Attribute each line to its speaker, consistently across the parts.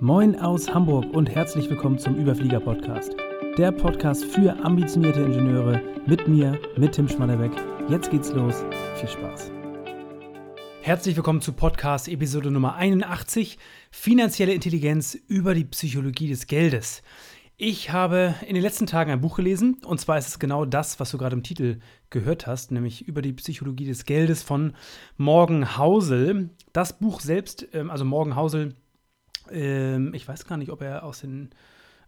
Speaker 1: Moin aus Hamburg und herzlich willkommen zum Überflieger Podcast. Der Podcast für ambitionierte Ingenieure mit mir, mit Tim Schmannerbeck. Jetzt geht's los. Viel Spaß. Herzlich willkommen zu Podcast Episode Nummer 81: Finanzielle Intelligenz über die Psychologie des Geldes. Ich habe in den letzten Tagen ein Buch gelesen und zwar ist es genau das, was du gerade im Titel gehört hast, nämlich über die Psychologie des Geldes von Morgan Housel. Das Buch selbst, ähm, also Morgan Housel, ähm, ich weiß gar nicht, ob er aus den,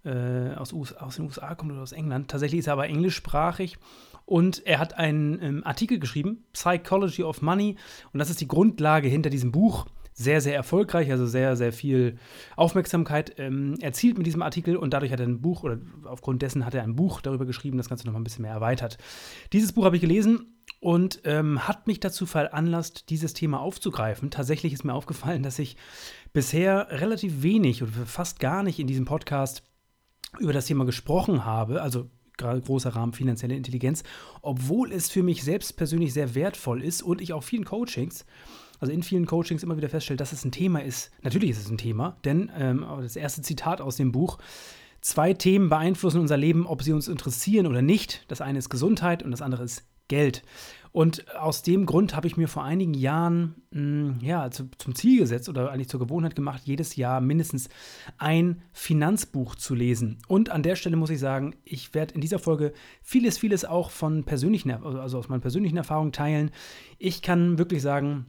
Speaker 1: äh, aus, US, aus den USA kommt oder aus England. Tatsächlich ist er aber englischsprachig und er hat einen ähm, Artikel geschrieben, Psychology of Money, und das ist die Grundlage hinter diesem Buch sehr, sehr erfolgreich, also sehr, sehr viel Aufmerksamkeit ähm, erzielt mit diesem Artikel und dadurch hat er ein Buch, oder aufgrund dessen hat er ein Buch darüber geschrieben, das Ganze nochmal ein bisschen mehr erweitert. Dieses Buch habe ich gelesen und ähm, hat mich dazu veranlasst, dieses Thema aufzugreifen. Tatsächlich ist mir aufgefallen, dass ich bisher relativ wenig oder fast gar nicht in diesem Podcast über das Thema gesprochen habe, also gerade großer Rahmen finanzielle Intelligenz, obwohl es für mich selbst persönlich sehr wertvoll ist und ich auch vielen Coachings also in vielen Coachings immer wieder feststellt, dass es ein Thema ist. Natürlich ist es ein Thema, denn ähm, das erste Zitat aus dem Buch, zwei Themen beeinflussen unser Leben, ob sie uns interessieren oder nicht. Das eine ist Gesundheit und das andere ist Geld. Und aus dem Grund habe ich mir vor einigen Jahren mh, hm, ja, zu, zum Ziel gesetzt oder eigentlich zur Gewohnheit gemacht, jedes Jahr mindestens ein Finanzbuch zu lesen. Und an der Stelle muss ich sagen, ich werde in dieser Folge vieles, vieles auch von persönlichen, also aus meinen persönlichen Erfahrungen teilen. Ich kann wirklich sagen,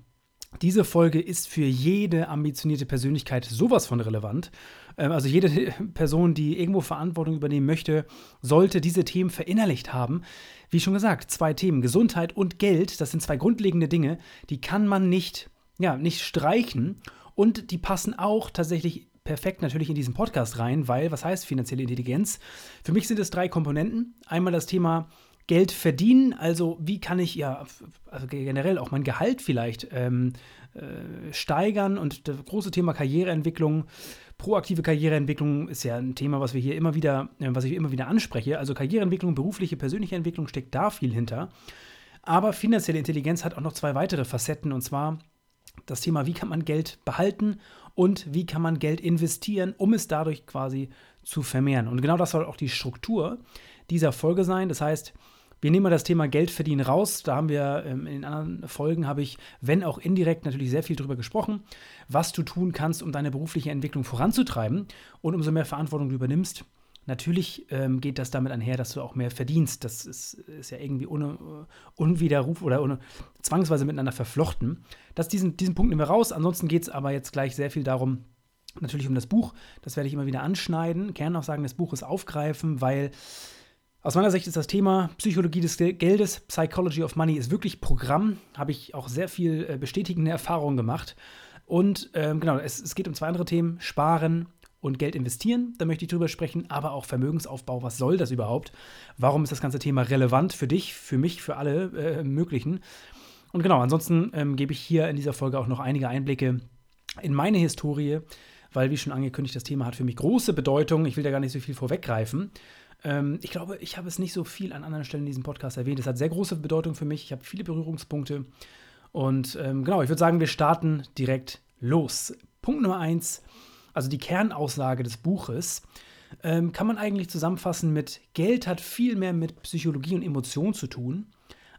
Speaker 1: diese Folge ist für jede ambitionierte Persönlichkeit sowas von relevant. Ähm, also jede Person, die irgendwo Verantwortung übernehmen möchte, sollte diese Themen verinnerlicht haben. Wie schon gesagt, zwei Themen, Gesundheit und Geld, das sind zwei grundlegende Dinge, die kann man nicht, ja, nicht streichen und die passen auch tatsächlich perfekt natürlich in diesen Podcast rein, weil was heißt finanzielle Intelligenz? Für mich sind es drei Komponenten. Einmal das Thema Geld verdienen, also wie kann ich ja also generell auch mein Gehalt vielleicht ähm, äh, steigern und das große Thema Karriereentwicklung, proaktive Karriereentwicklung ist ja ein Thema, was wir hier immer wieder, äh, was ich immer wieder anspreche. Also Karriereentwicklung, berufliche, persönliche Entwicklung steckt da viel hinter. Aber finanzielle Intelligenz hat auch noch zwei weitere Facetten und zwar das Thema, wie kann man Geld behalten und wie kann man Geld investieren, um es dadurch quasi zu vermehren. Und genau das soll auch die Struktur dieser Folge sein. Das heißt, wir nehmen mal das Thema Geld verdienen raus. Da haben wir ähm, in den anderen Folgen, habe ich, wenn auch indirekt, natürlich sehr viel darüber gesprochen, was du tun kannst, um deine berufliche Entwicklung voranzutreiben. Und umso mehr Verantwortung du übernimmst, Natürlich ähm, geht das damit einher, dass du auch mehr verdienst. Das ist, ist ja irgendwie un, unwiderruf oder un, zwangsweise miteinander verflochten. Das, diesen, diesen Punkt nehmen wir raus. Ansonsten geht es aber jetzt gleich sehr viel darum, natürlich um das Buch. Das werde ich immer wieder anschneiden. Gerne auch sagen, das Buch ist aufgreifen, weil aus meiner Sicht ist das Thema Psychologie des Geldes, Psychology of Money, ist wirklich Programm. Habe ich auch sehr viel äh, bestätigende Erfahrungen gemacht. Und ähm, genau, es, es, geht um zwei andere Themen: Sparen und Geld investieren. Da möchte ich drüber sprechen, aber auch Vermögensaufbau. Was soll das überhaupt? Warum ist das ganze Thema relevant für dich, für mich, für alle äh, möglichen? Und genau, ansonsten ähm, gebe ich hier in dieser Folge auch noch einige Einblicke in meine Historie, weil, wie schon angekündigt, das Thema hat für mich große Bedeutung. Ich will da gar nicht so viel vorweggreifen. Ähm, ich glaube, ich habe es nicht so viel an anderen Stellen in diesem Podcast erwähnt. Es hat sehr große Bedeutung für mich. Ich habe viele Berührungspunkte. Und ähm, genau, ich würde sagen, wir starten direkt los. Punkt Nummer eins, also die Kernaussage des Buches, ähm, kann man eigentlich zusammenfassen mit Geld hat viel mehr mit Psychologie und Emotion zu tun,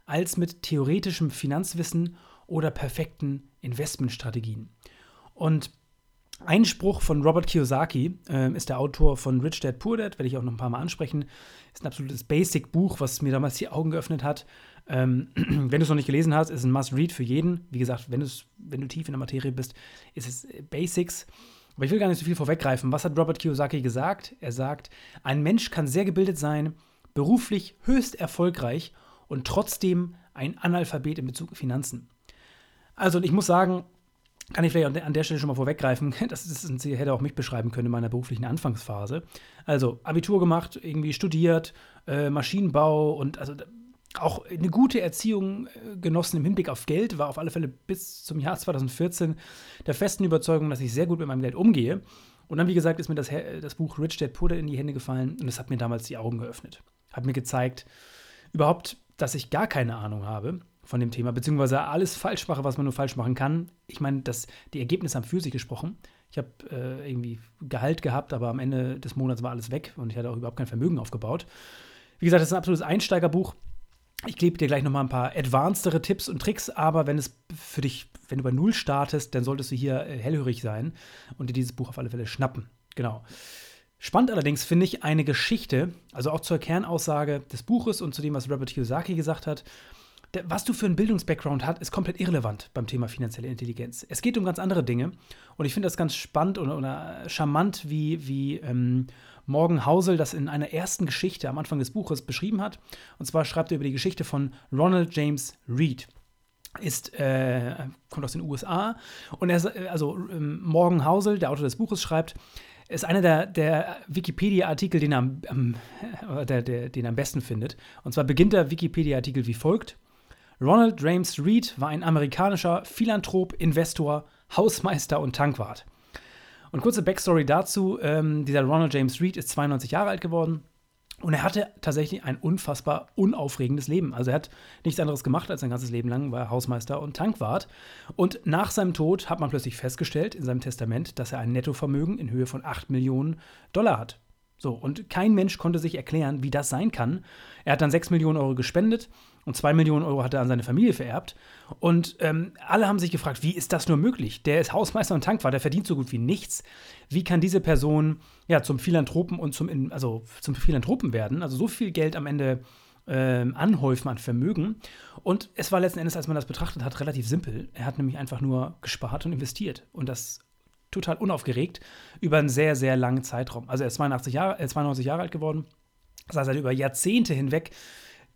Speaker 1: als mit theoretischem Finanzwissen oder perfekten Investmentstrategien. Und ein Spruch von Robert Kiyosaki äh, ist der Autor von Rich Dad Poor Dad, werde ich auch noch ein paar Mal ansprechen. Ist ein absolutes Basic-Buch, was mir damals die Augen geöffnet hat. Ähm, wenn du es noch nicht gelesen hast, ist ein Must-Read für jeden. Wie gesagt, wenn, wenn du tief in der Materie bist, ist es äh, Basics. Aber ich will gar nicht so viel vorweggreifen. Was hat Robert Kiyosaki gesagt? Er sagt, ein Mensch kann sehr gebildet sein, beruflich höchst erfolgreich und trotzdem ein Analphabet in Bezug auf Finanzen. Also, ich muss sagen, kann ich vielleicht an der Stelle schon mal vorweggreifen, das, ist, das hätte auch mich beschreiben können in meiner beruflichen Anfangsphase. Also Abitur gemacht, irgendwie studiert, äh, Maschinenbau und also auch eine gute Erziehung äh, genossen im Hinblick auf Geld, war auf alle Fälle bis zum Jahr 2014 der festen Überzeugung, dass ich sehr gut mit meinem Geld umgehe. Und dann, wie gesagt, ist mir das, das Buch Rich Dad Dad in die Hände gefallen und es hat mir damals die Augen geöffnet. Hat mir gezeigt, überhaupt, dass ich gar keine Ahnung habe von dem Thema, beziehungsweise alles falsch mache, was man nur falsch machen kann. Ich meine, das, die Ergebnisse haben für sich gesprochen. Ich habe äh, irgendwie Gehalt gehabt, aber am Ende des Monats war alles weg und ich hatte auch überhaupt kein Vermögen aufgebaut. Wie gesagt, das ist ein absolutes Einsteigerbuch. Ich gebe dir gleich noch mal ein paar advancedere Tipps und Tricks, aber wenn es für dich, wenn du bei Null startest, dann solltest du hier äh, hellhörig sein und dir dieses Buch auf alle Fälle schnappen. Genau. Spannend allerdings finde ich eine Geschichte, also auch zur Kernaussage des Buches und zu dem, was Robert Kiyosaki gesagt hat. Was du für einen Bildungsbackground hast, ist komplett irrelevant beim Thema finanzielle Intelligenz. Es geht um ganz andere Dinge und ich finde das ganz spannend oder, oder charmant, wie, wie ähm, Morgan Housel das in einer ersten Geschichte am Anfang des Buches beschrieben hat. Und zwar schreibt er über die Geschichte von Ronald James Reed ist, äh, kommt aus den USA und er, also ähm, Morgan Housel, der Autor des Buches, schreibt, ist einer der, der Wikipedia-Artikel, den, ähm, der, der, den er am besten findet. Und zwar beginnt der Wikipedia-Artikel wie folgt: Ronald James Reed war ein amerikanischer Philanthrop, Investor, Hausmeister und Tankwart. Und kurze Backstory dazu: ähm, Dieser Ronald James Reed ist 92 Jahre alt geworden und er hatte tatsächlich ein unfassbar unaufregendes Leben. Also er hat nichts anderes gemacht als sein ganzes Leben lang, war Hausmeister und Tankwart. Und nach seinem Tod hat man plötzlich festgestellt in seinem Testament, dass er ein Nettovermögen in Höhe von 8 Millionen Dollar hat. So, und kein Mensch konnte sich erklären, wie das sein kann. Er hat dann 6 Millionen Euro gespendet und 2 Millionen Euro hat er an seine Familie vererbt. Und ähm, alle haben sich gefragt, wie ist das nur möglich? Der ist Hausmeister und Tankwart, der verdient so gut wie nichts. Wie kann diese Person ja zum Philanthropen und zum, also zum Philanthropen werden? Also so viel Geld am Ende ähm, anhäufen an Vermögen. Und es war letzten Endes, als man das betrachtet hat, relativ simpel. Er hat nämlich einfach nur gespart und investiert. Und das total unaufgeregt über einen sehr, sehr langen Zeitraum. Also er ist 82 Jahre, äh, 92 Jahre alt geworden. Heißt, er über Jahrzehnte hinweg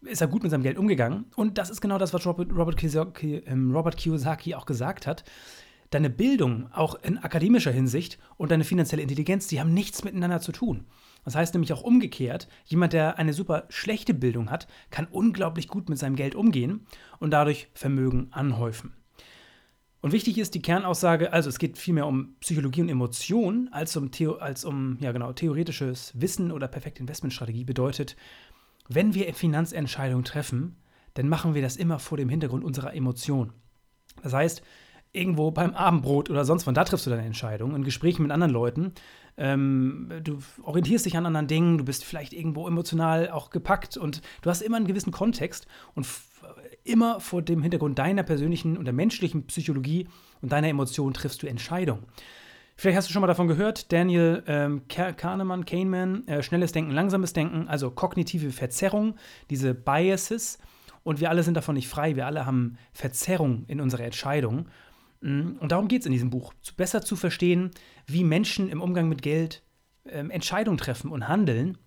Speaker 1: ist er gut mit seinem Geld umgegangen. Und das ist genau das, was Robert, Robert, Kiyosaki, ähm, Robert Kiyosaki auch gesagt hat. Deine Bildung, auch in akademischer Hinsicht, und deine finanzielle Intelligenz, die haben nichts miteinander zu tun. Das heißt nämlich auch umgekehrt, jemand, der eine super schlechte Bildung hat, kann unglaublich gut mit seinem Geld umgehen und dadurch Vermögen anhäufen. Und wichtig ist die Kernaussage, also es geht vielmehr um Psychologie und Emotion als um, Theo, als um ja genau, theoretisches Wissen oder perfekte Investmentstrategie bedeutet, wenn wir Finanzentscheidungen treffen, dann machen wir das immer vor dem Hintergrund unserer Emotionen. Das heißt, irgendwo beim Abendbrot oder sonst wann, da triffst du deine Entscheidung, in Gesprächen mit anderen Leuten. Ähm, du orientierst dich an anderen Dingen, du bist vielleicht irgendwo emotional auch gepackt und du hast immer einen gewissen Kontext und immer vor dem Hintergrund deiner persönlichen und der menschlichen Psychologie und deiner Emotionen triffst du Entscheidungen. Vielleicht hast du schon mal davon gehört, Daniel ähm, Kahnemann, Kahneman, äh, schnelles Denken, langsames Denken, also kognitive Verzerrung, diese Biases. Und wir alle sind davon nicht frei, wir alle haben Verzerrung in unserer Entscheidung. Mm, und darum geht es in diesem Buch, besser zu verstehen, wie Menschen im Umgang mit Geld ähm, Entscheidungen treffen und handeln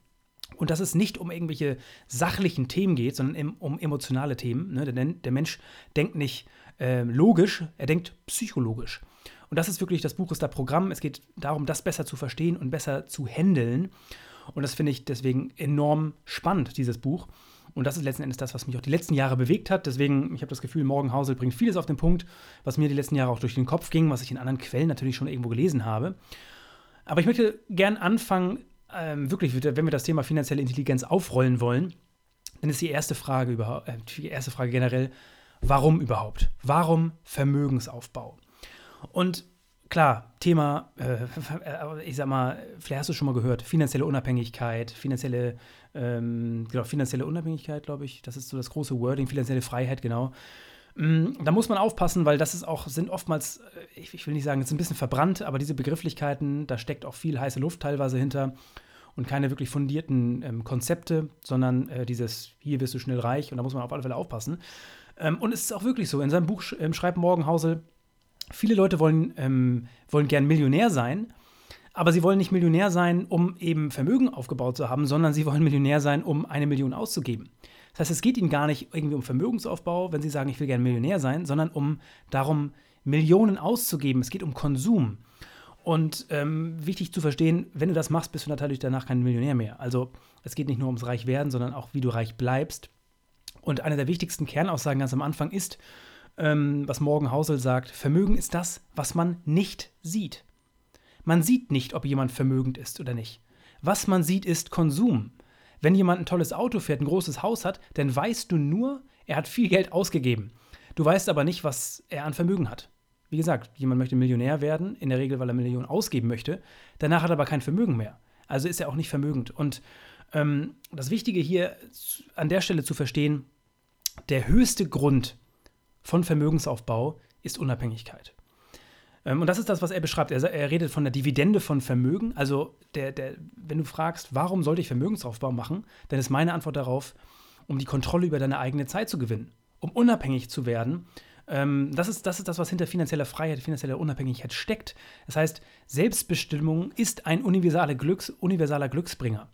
Speaker 1: und dass es nicht um irgendwelche sachlichen Themen geht, sondern um emotionale Themen. Ne? Der, der, Mensch denkt nicht äh, logisch, er denkt psychologisch. Und das ist wirklich, das Buch ist da Programm. Es geht darum, das besser zu verstehen und besser zu handeln. Und das finde ich deswegen enorm spannend, dieses Buch. Und das ist letzten Endes das, was mich auch die letzten Jahre bewegt hat. Deswegen, ich habe das Gefühl, Morgen Hausel bringt vieles auf den Punkt, was mir die letzten Jahre auch durch den Kopf ging, was ich in anderen Quellen natürlich schon irgendwo gelesen habe. Aber ich möchte gern anfangen ähm, wirklich, wenn wir das Thema finanzielle Intelligenz aufrollen wollen, dann ist die erste Frage überhaupt, äh, die erste Frage generell, warum überhaupt? Warum Vermögensaufbau? Und klar, Thema, äh, ich sag mal, vielleicht hast du schon mal gehört, finanzielle Unabhängigkeit, finanzielle, ähm, genau, finanzielle Unabhängigkeit, glaube ich, das ist so das große Wording, finanzielle Freiheit, genau. Mm, da muss man aufpassen, weil das ist auch, sind oftmals, äh, ich, will nicht sagen, ist ein bisschen verbrannt, aber diese Begrifflichkeiten, da steckt auch viel heiße Luft teilweise hinter und keine wirklich fundierten ähm, Konzepte, sondern äh, dieses, hier wirst du schnell reich und da muss man auf alle Fälle aufpassen. Ähm, und es ist auch wirklich so, in seinem Buch ähm, schreibt Morgenhausel, viele Leute wollen, ähm, wollen gern Millionär sein, aber sie wollen nicht Millionär sein, um eben Vermögen aufgebaut zu haben, sondern sie wollen Millionär sein, um eine Million auszugeben. Das heißt, es geht ihnen gar nicht irgendwie um Vermögensaufbau, wenn sie sagen, ich will gerne Millionär sein, sondern um darum, Millionen auszugeben. Es geht um Konsum. Und ähm, wichtig zu verstehen, wenn du das machst, bist du natürlich danach kein Millionär mehr. Also es geht nicht nur ums Reichwerden, sondern auch, wie du reich bleibst. Und eine der wichtigsten Kernaussagen ganz am Anfang ist, ähm, was Morgan Housel sagt, Vermögen ist das, was man nicht sieht. Man sieht nicht, ob jemand vermögend ist oder nicht. Was man sieht, ist Konsum. Wenn jemand ein tolles Auto fährt, ein großes Haus hat, dann weißt du nur, er hat viel Geld ausgegeben. Du weißt aber nicht, was er an Vermögen hat. Wie gesagt, jemand möchte Millionär werden, in der Regel, weil er Millionen ausgeben möchte. Danach hat er aber kein Vermögen mehr. Also ist er auch nicht vermögend. Und ähm, das Wichtige hier an der Stelle zu verstehen, der höchste Grund von Vermögensaufbau ist Unabhängigkeit. Ähm, und das ist das, was er beschreibt. Er, er, redet von der Dividende von Vermögen. Also, der, der, wenn du fragst, warum sollte ich Vermögensaufbau machen, dann ist meine Antwort darauf, um die Kontrolle über deine eigene Zeit zu gewinnen, um unabhängig zu werden. Ähm, das, ist, das ist das, was hinter finanzieller Freiheit, finanzieller Unabhängigkeit steckt. Das heißt, Selbstbestimmung ist ein universaler, Glücks, universaler Glücksbringer.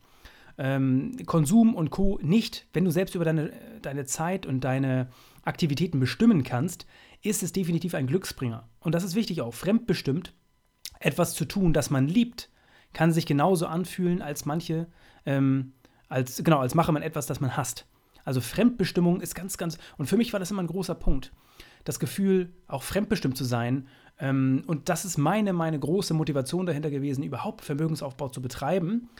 Speaker 1: Ähm, Konsum und Co. nicht, wenn du selbst über deine, deine Zeit und deine Aktivitäten bestimmen kannst, ist es definitiv ein Glücksbringer. Und das ist wichtig auch. Fremdbestimmt etwas zu tun, das man liebt, kann sich genauso anfühlen als manche, ähm, als, genau, als mache man etwas, das man hasst. Also Fremdbestimmung ist ganz, ganz, und für mich war das immer ein großer Punkt. Das Gefühl, auch fremdbestimmt zu sein. Ähm, und das ist meine, meine große Motivation dahinter gewesen, überhaupt Vermögensaufbau zu betreiben.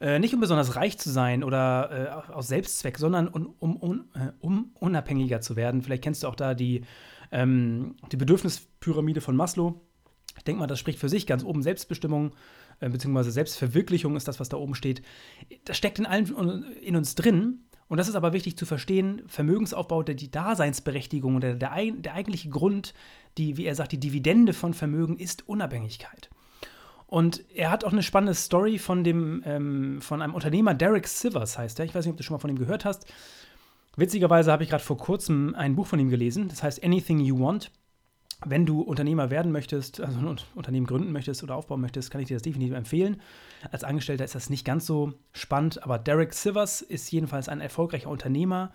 Speaker 1: Äh, nicht um besonders reich zu sein oder äh, aus Selbstzweck, sondern um, um, um, äh, um, unabhängiger zu werden. Vielleicht kennst du auch da die, ähm, die Bedürfnispyramide von Maslow. Ich denke mal, das spricht für sich. Ganz oben Selbstbestimmung äh, bzw. Selbstverwirklichung ist das, was da oben steht. Das steckt in allen in uns drin. Und das ist aber wichtig zu verstehen, Vermögensaufbau, die Daseinsberechtigung, der, der, der eigentliche Grund, die, wie er sagt, die Dividende von Vermögen ist Unabhängigkeit. Und er hat auch eine spannende Story von, dem, ähm, von einem Unternehmer, Derek Sivers heißt er. Ich weiß nicht, ob du schon mal von ihm gehört hast. Witzigerweise habe ich gerade vor kurzem ein Buch von ihm gelesen, das heißt Anything You Want. Wenn du Unternehmer werden möchtest, also ein Unternehmen gründen möchtest oder aufbauen möchtest, kann ich dir das definitiv empfehlen. Als Angestellter ist das nicht ganz so spannend, aber Derek Sivers ist jedenfalls ein erfolgreicher Unternehmer,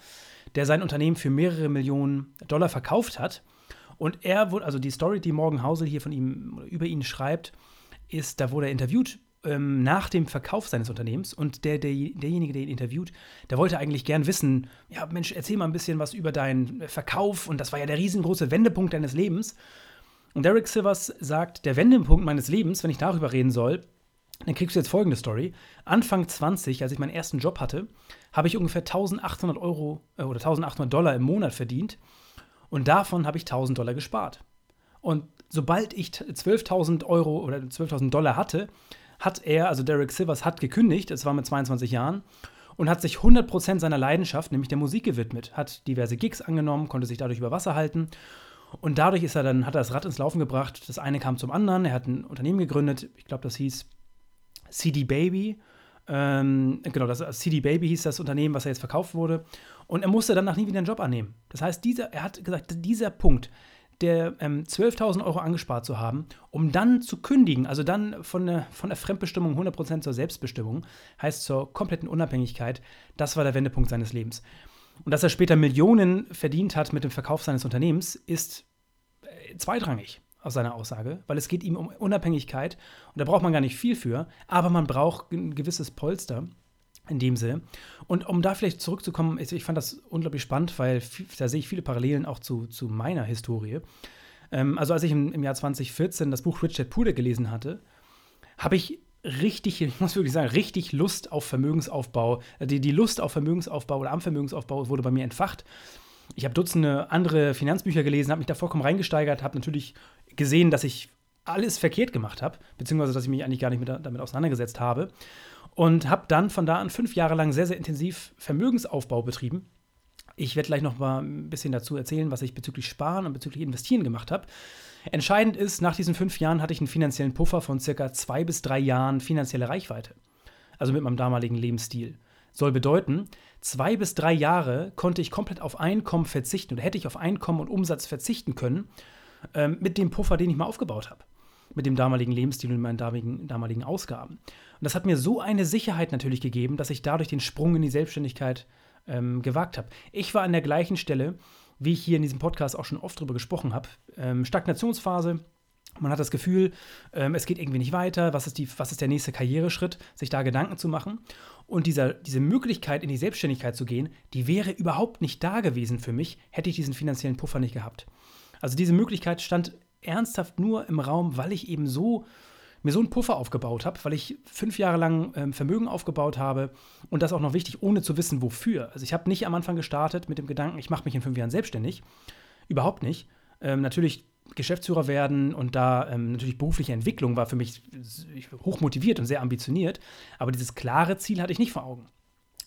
Speaker 1: der sein Unternehmen für mehrere Millionen Dollar verkauft hat. Und er wurde, also die Story, die Morgan Housel hier von ihm über ihn schreibt, ist, da wurde er interviewt ähm, nach dem Verkauf seines Unternehmens und der, der, derjenige, der ihn interviewt, der wollte eigentlich gern wissen, ja Mensch, erzähl mal ein bisschen was über deinen Verkauf und das war ja der riesengroße Wendepunkt deines Lebens. Und Derek Silvers sagt, der Wendepunkt meines Lebens, wenn ich darüber reden soll, dann kriegst du jetzt folgende Story. Anfang 20, als ich meinen ersten Job hatte, habe ich ungefähr 1800 Euro äh, oder 1800 Dollar im Monat verdient und davon habe ich 1000 Dollar gespart. Und sobald ich 12.000 Euro oder 12.000 Dollar hatte, hat er, also Derek Silvers, hat gekündigt, es war mit 22 Jahren, und hat sich 100% seiner Leidenschaft, nämlich der Musik gewidmet, hat diverse Gigs angenommen, konnte sich dadurch über Wasser halten. Und dadurch ist er dann, hat er das Rad ins Laufen gebracht. Das eine kam zum anderen. Er hat ein Unternehmen gegründet, ich glaube, das hieß CD Baby. Ähm, genau, das CD Baby hieß das Unternehmen, was er jetzt verkauft wurde. Und er musste danach nie wieder einen Job annehmen. Das heißt, dieser, er hat gesagt, dieser Punkt, der ähm, 12.000 Euro angespart zu haben, um dann zu kündigen, also dann von der, von der Fremdbestimmung 100% zur Selbstbestimmung, heißt zur kompletten Unabhängigkeit, das war der Wendepunkt seines Lebens. Und dass er später Millionen verdient hat mit dem Verkauf seines Unternehmens, ist äh, zweitrangig aus seiner Aussage, weil es geht ihm um Unabhängigkeit und da braucht man gar nicht viel für, aber man braucht ein gewisses Polster in dem Sinne. Und um da vielleicht zurückzukommen, ich fand das unglaublich spannend, weil da sehe ich viele Parallelen auch zu, zu meiner Historie. Ähm, also als ich im, im, Jahr 2014 das Buch Richard Puder gelesen hatte, habe ich richtig, ich muss wirklich sagen, richtig Lust auf Vermögensaufbau. Äh, die, die Lust auf Vermögensaufbau oder am Vermögensaufbau wurde bei mir entfacht. Ich habe Dutzende andere Finanzbücher gelesen, habe mich da vollkommen reingesteigert, habe natürlich gesehen, dass ich alles verkehrt gemacht habe, beziehungsweise dass ich mich eigentlich gar nicht mit, damit auseinandergesetzt habe und habe dann von da an fünf Jahre lang sehr, sehr intensiv Vermögensaufbau betrieben. Ich werde gleich noch mal ein bisschen dazu erzählen, was ich bezüglich Sparen und bezüglich Investieren gemacht habe. Entscheidend ist, nach diesen fünf Jahren hatte ich einen finanziellen Puffer von circa zwei bis drei Jahren finanzielle Reichweite. Also mit meinem damaligen Lebensstil. Soll bedeuten, zwei bis drei Jahre konnte ich komplett auf Einkommen verzichten oder hätte ich auf Einkommen und Umsatz verzichten können, ähm, mit dem Puffer, den ich mal aufgebaut habe. Mit dem damaligen Lebensstil und meinen damaligen, damaligen Ausgaben. Und das hat mir so eine Sicherheit natürlich gegeben, dass ich dadurch den Sprung in die Selbstständigkeit ähm, gewagt habe. Ich war an der gleichen Stelle, wie ich hier in diesem Podcast auch schon oft drüber gesprochen habe. Ähm, Stagnationsphase. Man hat das Gefühl, ähm, es geht irgendwie nicht weiter. Was ist, die, was ist der nächste Karriereschritt? Sich da Gedanken zu machen. Und dieser, diese Möglichkeit, in die Selbstständigkeit zu gehen, die wäre überhaupt nicht da gewesen für mich, hätte ich diesen finanziellen Puffer nicht gehabt. Also diese Möglichkeit stand ernsthaft nur im Raum, weil ich eben so mir so einen Puffer aufgebaut habe, weil ich fünf Jahre lang ähm, Vermögen aufgebaut habe und das auch noch wichtig, ohne zu wissen, wofür. Also ich habe nicht am Anfang gestartet mit dem Gedanken, ich mache mich in fünf Jahren selbstständig. Überhaupt nicht. Ähm, natürlich Geschäftsführer werden und da ähm, natürlich berufliche Entwicklung war für mich hoch motiviert und sehr ambitioniert, aber dieses klare Ziel hatte ich nicht vor Augen.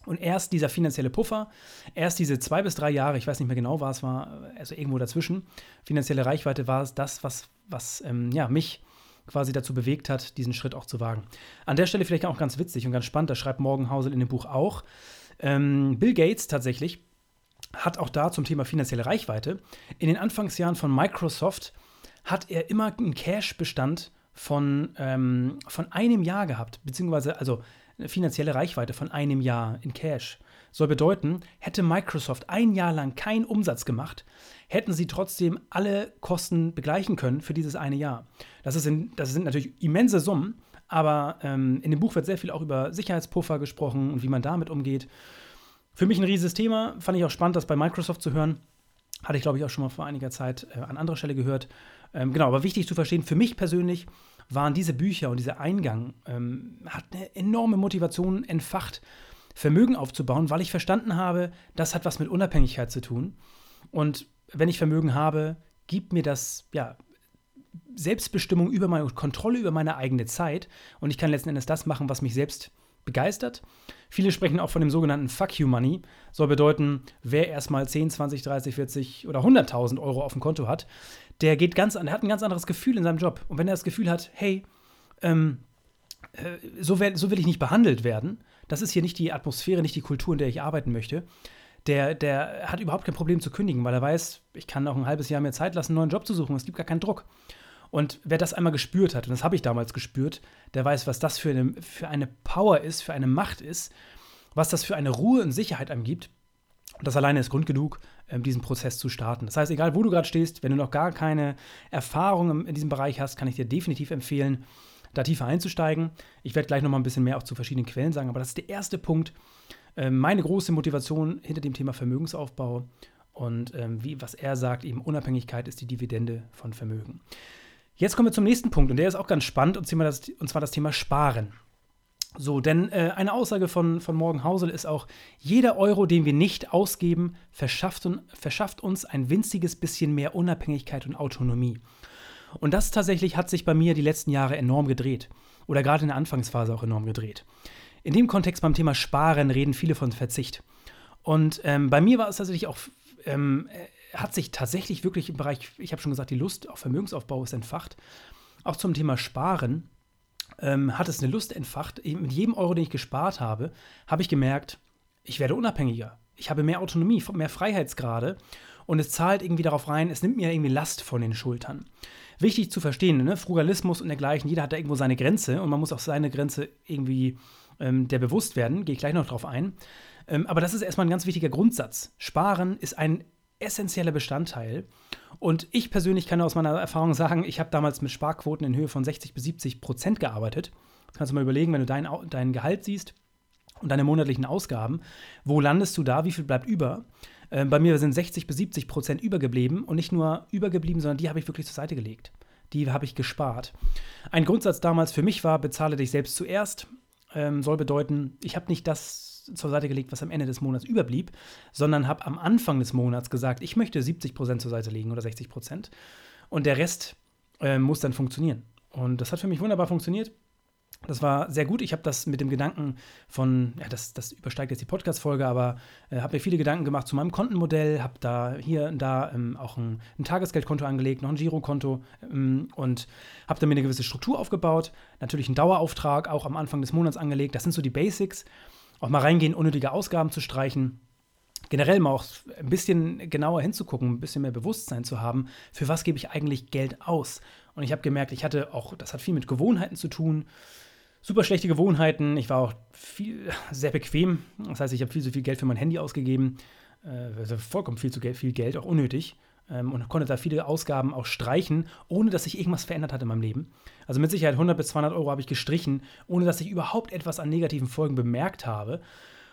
Speaker 1: Und erst dieser finanzielle Puffer, erst diese zwei bis drei Jahre, ich weiß nicht mehr genau, was war, also irgendwo dazwischen, finanzielle Reichweite war es das, was, was ähm, ja, mich quasi dazu bewegt hat, diesen Schritt auch zu wagen. An der Stelle vielleicht auch ganz witzig und ganz spannend, das schreibt Morgan Housel in dem Buch auch. Ähm, Bill Gates tatsächlich hat auch da zum Thema finanzielle Reichweite in den Anfangsjahren von Microsoft hat er immer einen Cash-Bestand von, ähm, von einem Jahr gehabt, beziehungsweise also eine finanzielle Reichweite von einem Jahr in Cash. Soll bedeuten, hätte Microsoft ein Jahr lang keinen Umsatz gemacht, hätten sie trotzdem alle Kosten begleichen können für dieses eine Jahr. Das, ist in, das sind natürlich immense Summen, aber ähm, in dem Buch wird sehr viel auch über Sicherheitspuffer gesprochen und wie man damit umgeht. Für mich ein riesiges Thema. Fand ich auch spannend, das bei Microsoft zu hören. Hatte ich, glaube ich, auch schon mal vor einiger Zeit äh, an anderer Stelle gehört. Ähm, genau, aber wichtig zu verstehen, für mich persönlich waren diese Bücher und dieser Eingang, ähm, hat eine enorme Motivation entfacht, Vermögen aufzubauen, weil ich verstanden habe, das hat was mit Unabhängigkeit zu tun. Und wenn ich Vermögen habe, gibt mir das, ja, Selbstbestimmung über meine Kontrolle über meine eigene Zeit und ich kann letzten Endes das machen, was mich selbst begeistert. Viele sprechen auch von dem sogenannten Fuck You Money. Soll bedeuten, wer erstmal 10, 20, 30, 40 oder 100.000 Euro auf dem Konto hat, der geht ganz, der hat ein ganz anderes Gefühl in seinem Job. Und wenn er das Gefühl hat, hey, ähm, äh, so, will, so will ich nicht behandelt werden, das ist hier nicht die Atmosphäre, nicht die Kultur, in der ich arbeiten möchte, der, der hat überhaupt kein Problem zu kündigen, weil er weiß, ich kann noch ein halbes Jahr mehr Zeit lassen, einen neuen Job zu suchen. Es gibt gar keinen Druck. Und wer das einmal gespürt hat, und das habe ich damals gespürt, der weiß, was das für eine, für eine Power ist, für eine Macht ist, was das für eine Ruhe und Sicherheit einem gibt. Und das alleine ist Grund genug, diesen Prozess zu starten. Das heißt, egal wo du gerade stehst, wenn du noch gar keine Erfahrung in diesem Bereich hast, kann ich dir definitiv empfehlen, da tiefer einzusteigen. Ich werde gleich noch mal ein bisschen mehr auch zu verschiedenen Quellen sagen, aber das ist der erste Punkt. Ähm, meine große Motivation hinter dem Thema Vermögensaufbau und ähm, wie, was er sagt, eben Unabhängigkeit ist die Dividende von Vermögen. Jetzt kommen wir zum nächsten Punkt und der ist auch ganz spannend und zwar das, und zwar das Thema Sparen. So, denn äh, eine Aussage von, von Morgan Housel ist auch, jeder Euro, den wir nicht ausgeben, verschafft, verschafft uns ein winziges bisschen mehr Unabhängigkeit und Autonomie. Und das tatsächlich hat sich bei mir die letzten Jahre enorm gedreht. Oder gerade in der Anfangsphase auch enorm gedreht. In dem Kontext beim Thema Sparen reden viele von Verzicht. Und ähm, bei mir war es tatsächlich auch ähm, hat sich tatsächlich wirklich im Bereich, ich habe schon gesagt, die Lust auf Vermögensaufbau ist entfacht. Auch zum Thema Sparen ähm, hat es eine Lust entfacht. Mit jedem Euro, den ich gespart habe, habe ich gemerkt, ich werde unabhängiger. Ich habe mehr Autonomie, mehr Freiheitsgrade und es zahlt irgendwie darauf rein, es nimmt mir irgendwie Last von den Schultern. Wichtig zu verstehen, ne? Frugalismus und dergleichen, jeder hat da irgendwo seine Grenze und man muss auch seine Grenze irgendwie ähm, der bewusst werden, gehe ich gleich noch drauf ein. Ähm, aber das ist erstmal ein ganz wichtiger Grundsatz. Sparen ist ein essentieller Bestandteil. Und ich persönlich kann aus meiner Erfahrung sagen, ich habe damals mit Sparquoten in Höhe von 60 bis 70 Prozent gearbeitet. Das kannst du mal überlegen, wenn du dein, dein Gehalt siehst und deine monatlichen Ausgaben, wo landest du da, wie viel bleibt über? Äh, bei mir sind 60 bis 70 Prozent übergeblieben und nicht nur übergeblieben, sondern die habe ich wirklich zur Seite gelegt. Die habe ich gespart. Ein Grundsatz damals für mich war, bezahle dich selbst zuerst. Ähm, soll bedeuten, ich habe nicht das zur Seite gelegt, was am Ende des Monats überblieb, sondern habe am Anfang des Monats gesagt, ich möchte 70 Prozent zur Seite legen oder 60 Prozent. Und der Rest äh, muss dann funktionieren. Und das hat für mich wunderbar funktioniert. Das war sehr gut. Ich habe das mit dem Gedanken von, ja, das, das übersteigt jetzt die Podcast-Folge, aber äh, habe mir viele Gedanken gemacht zu meinem Kontenmodell, habe da hier und da ähm, auch ein, ein, Tagesgeldkonto angelegt, noch ein Girokonto ähm, und habe da mir eine gewisse Struktur aufgebaut. Natürlich einen Dauerauftrag auch am Anfang des Monats angelegt. Das sind so die Basics auch mal reingehen, unnötige Ausgaben zu streichen. Generell mal auch ein bisschen genauer hinzugucken, ein bisschen mehr Bewusstsein zu haben, für was gebe ich eigentlich Geld aus. Und ich habe gemerkt, ich hatte auch, das hat viel mit Gewohnheiten zu tun. Super schlechte Gewohnheiten. Ich war auch viel, sehr bequem. Das heißt, ich habe viel zu viel Geld für mein Handy ausgegeben. Äh, also vollkommen viel zu Geld, viel Geld, auch unnötig ähm, und konnte da viele Ausgaben auch streichen, ohne dass sich irgendwas verändert hat in meinem Leben. Also mit Sicherheit 100 bis 200 Euro habe ich gestrichen, ohne dass ich überhaupt etwas an negativen Folgen bemerkt habe.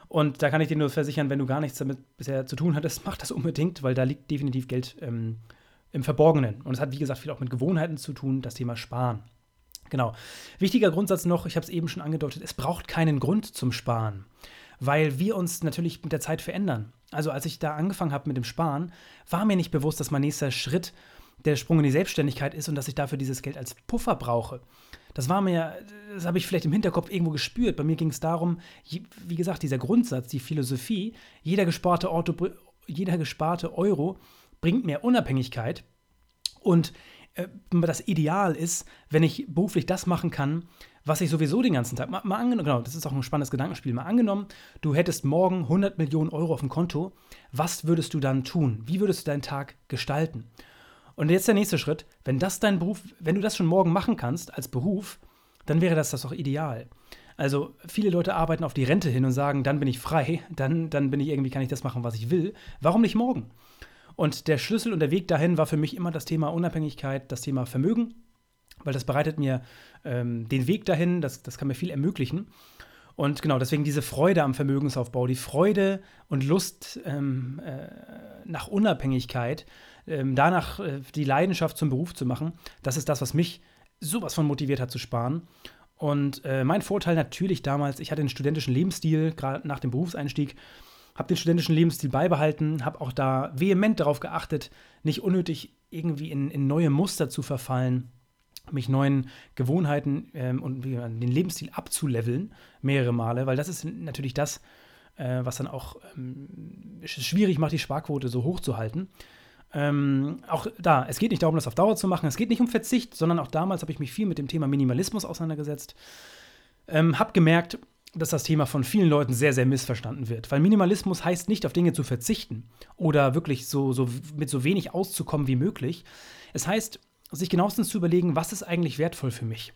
Speaker 1: Und da kann ich dir nur versichern, wenn du gar nichts damit bisher zu tun hattest, mach das unbedingt, weil da liegt definitiv Geld ähm, im Verborgenen. Und es hat, wie gesagt, viel auch mit Gewohnheiten zu tun, das Thema Sparen. Genau. Wichtiger Grundsatz noch, ich habe es eben schon angedeutet, es braucht keinen Grund zum Sparen, weil wir uns natürlich mit der Zeit verändern. Also als ich da angefangen habe mit dem Sparen, war mir nicht bewusst, dass mein nächster Schritt der Sprung in die Selbstständigkeit ist und dass ich dafür dieses Geld als Puffer brauche. Das war mir, das habe ich vielleicht im Hinterkopf irgendwo gespürt. Bei mir ging es darum, wie gesagt, dieser Grundsatz, die Philosophie, jeder gesparte, Auto, jeder gesparte Euro bringt mehr Unabhängigkeit. Und äh, das Ideal ist, wenn ich beruflich das machen kann, was ich sowieso den ganzen Tag, mal, mal angenommen, genau, das ist auch ein spannendes Gedankenspiel, mal angenommen, du hättest morgen 100 Millionen Euro auf dem Konto, was würdest du dann tun? Wie würdest du deinen Tag gestalten? Und jetzt der nächste Schritt, wenn das dein Beruf, wenn du das schon morgen machen kannst als Beruf, dann wäre das das doch ideal. Also viele Leute arbeiten auf die Rente hin und sagen, dann bin ich frei, dann, dann bin ich irgendwie, kann ich das machen, was ich will. Warum nicht morgen? Und der Schlüssel und der Weg dahin war für mich immer das Thema Unabhängigkeit, das Thema Vermögen, weil das bereitet mir ähm, den Weg dahin, das, das kann mir viel ermöglichen. Und genau, deswegen diese Freude am Vermögensaufbau, die Freude und Lust ähm, äh, nach Unabhängigkeit, ähm, danach äh, die Leidenschaft zum Beruf zu machen, das ist das, was mich sowas von motiviert hat zu sparen. Und äh, mein Vorteil natürlich damals, ich hatte den studentischen Lebensstil, gerade nach dem Berufseinstieg, habe den studentischen Lebensstil beibehalten, habe auch da vehement darauf geachtet, nicht unnötig irgendwie in, in neue Muster zu verfallen, mich neuen Gewohnheiten ähm, und den Lebensstil abzuleveln, mehrere Male, weil das ist natürlich das, äh, was dann auch ähm, schwierig macht, die Sparquote so hoch zu halten. Ähm, auch da, es geht nicht darum, das auf Dauer zu machen. Es geht nicht um Verzicht, sondern auch damals habe ich mich viel mit dem Thema Minimalismus auseinandergesetzt. Ähm, habe gemerkt, dass das Thema von vielen Leuten sehr, sehr missverstanden wird. Weil Minimalismus heißt nicht, auf Dinge zu verzichten oder wirklich so, so mit so wenig auszukommen wie möglich. Es heißt, sich genauestens zu überlegen, was ist eigentlich wertvoll für mich.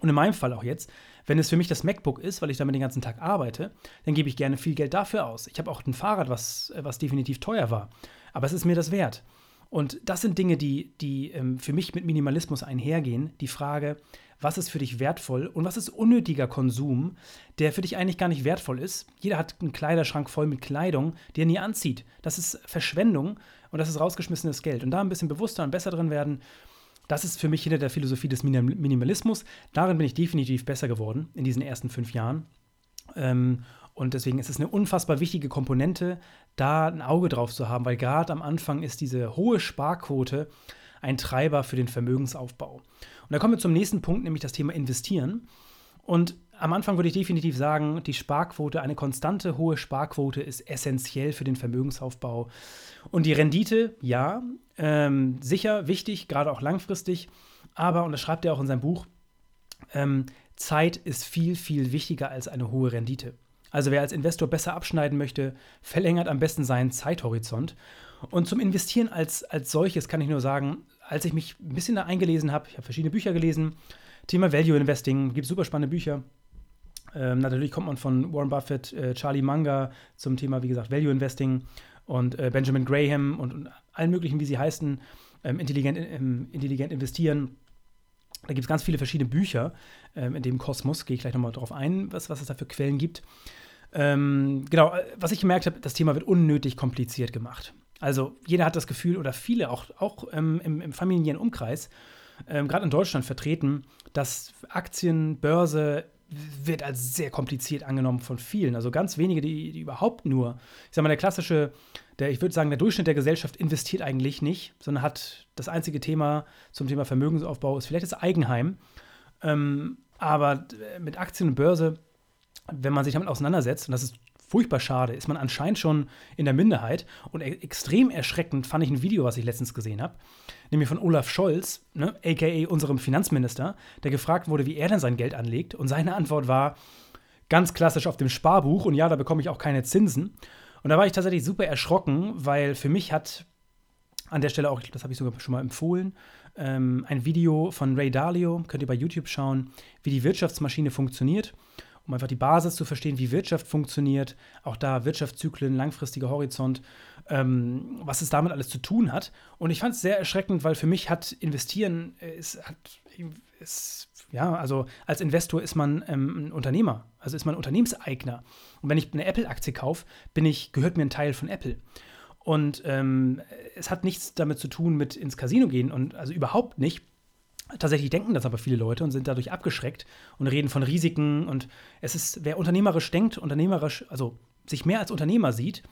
Speaker 1: Und in meinem Fall auch jetzt, wenn es für mich das MacBook ist, weil ich damit den ganzen Tag arbeite, dann gebe ich gerne viel Geld dafür aus. Ich habe auch ein Fahrrad, was, was definitiv teuer war. Aber es ist mir das wert. Und das sind Dinge, die, die ähm, für mich mit Minimalismus einhergehen. Die Frage, was ist für dich wertvoll und was ist unnötiger Konsum, der für dich eigentlich gar nicht wertvoll ist. Jeder hat einen Kleiderschrank voll mit Kleidung, die er nie anzieht. Das ist Verschwendung und das ist rausgeschmissenes Geld. Und da ein bisschen bewusster und besser drin werden, das ist für mich hinter der Philosophie des Minimalismus. Darin bin ich definitiv besser geworden in diesen ersten fünf Jahren. Ähm, und deswegen ist es eine unfassbar wichtige Komponente, da ein Auge drauf zu haben, weil gerade am Anfang ist diese hohe Sparquote ein Treiber für den Vermögensaufbau. Und da kommen wir zum nächsten Punkt, nämlich das Thema Investieren. Und am Anfang würde ich definitiv sagen, die Sparquote, eine konstante hohe Sparquote ist essentiell für den Vermögensaufbau. Und die Rendite, ja, ähm, sicher wichtig, gerade auch langfristig. Aber, und das schreibt er auch in seinem Buch, ähm, Zeit ist viel, viel wichtiger als eine hohe Rendite. Also wer als Investor besser abschneiden möchte, verlängert am besten seinen Zeithorizont. Und zum Investieren als, als solches kann ich nur sagen, als ich mich ein bisschen da eingelesen habe, ich habe verschiedene Bücher gelesen, Thema Value Investing, gibt super spannende Bücher. Ähm, natürlich kommt man von Warren Buffett, äh, Charlie Munger zum Thema, wie gesagt, Value Investing und äh, Benjamin Graham und, und, allen möglichen, wie sie heißen, ähm, intelligent, ähm, intelligent investieren. Da gibt es ganz viele verschiedene Bücher ähm, in dem Kosmos. Gehe ich gleich nochmal drauf ein, was, was es da für Quellen gibt. Ähm, genau, äh, was ich gemerkt habe, das Thema wird unnötig kompliziert gemacht. Also jeder hat das Gefühl, oder viele auch, auch ähm, im, im, familiären Umkreis, gerade in Deutschland vertreten, dass Aktien, Börse wird als sehr kompliziert angenommen von vielen. Also ganz wenige, die, die überhaupt nur, ich sage mal, der klassische, der, ich würde sagen, der Durchschnitt der Gesellschaft investiert eigentlich nicht, sondern hat das einzige Thema zum Thema Vermögensaufbau ist vielleicht das Eigenheim. Ähm, aber mit Aktien und Börse wenn man sich damit auseinandersetzt, und das ist furchtbar schade, ist man anscheinend schon in der Minderheit. Und e extrem erschreckend fand ich ein Video, was ich letztens gesehen habe, nämlich von Olaf Scholz, ne, aka unserem Finanzminister, der gefragt wurde, wie er denn sein Geld anlegt. Und seine Antwort war ganz klassisch auf dem Sparbuch. Und ja, da bekomme ich auch keine Zinsen. Und da war ich tatsächlich super erschrocken, weil für mich hat an der Stelle auch, das habe ich sogar schon mal empfohlen, ähm, ein Video von Ray Dalio, könnt ihr bei YouTube schauen, wie die Wirtschaftsmaschine funktioniert um einfach die Basis zu verstehen, wie Wirtschaft funktioniert, auch da Wirtschaftszyklen, langfristiger Horizont, ähm, was es damit alles zu tun hat. Und ich fand es sehr erschreckend, weil für mich hat Investieren, es hat, ist, ja, also als Investor ist man ähm, ein Unternehmer, also ist man Unternehmenseigner. Und wenn ich eine Apple-Aktie kaufe, bin ich, gehört mir ein Teil von Apple. Und ähm, es hat nichts damit zu tun mit ins Casino gehen und also überhaupt nicht. Tatsächlich denken das aber viele Leute und sind dadurch abgeschreckt und reden von Risiken. Und es ist, wer unternehmerisch denkt, unternehmerisch, also sich mehr als Unternehmer sieht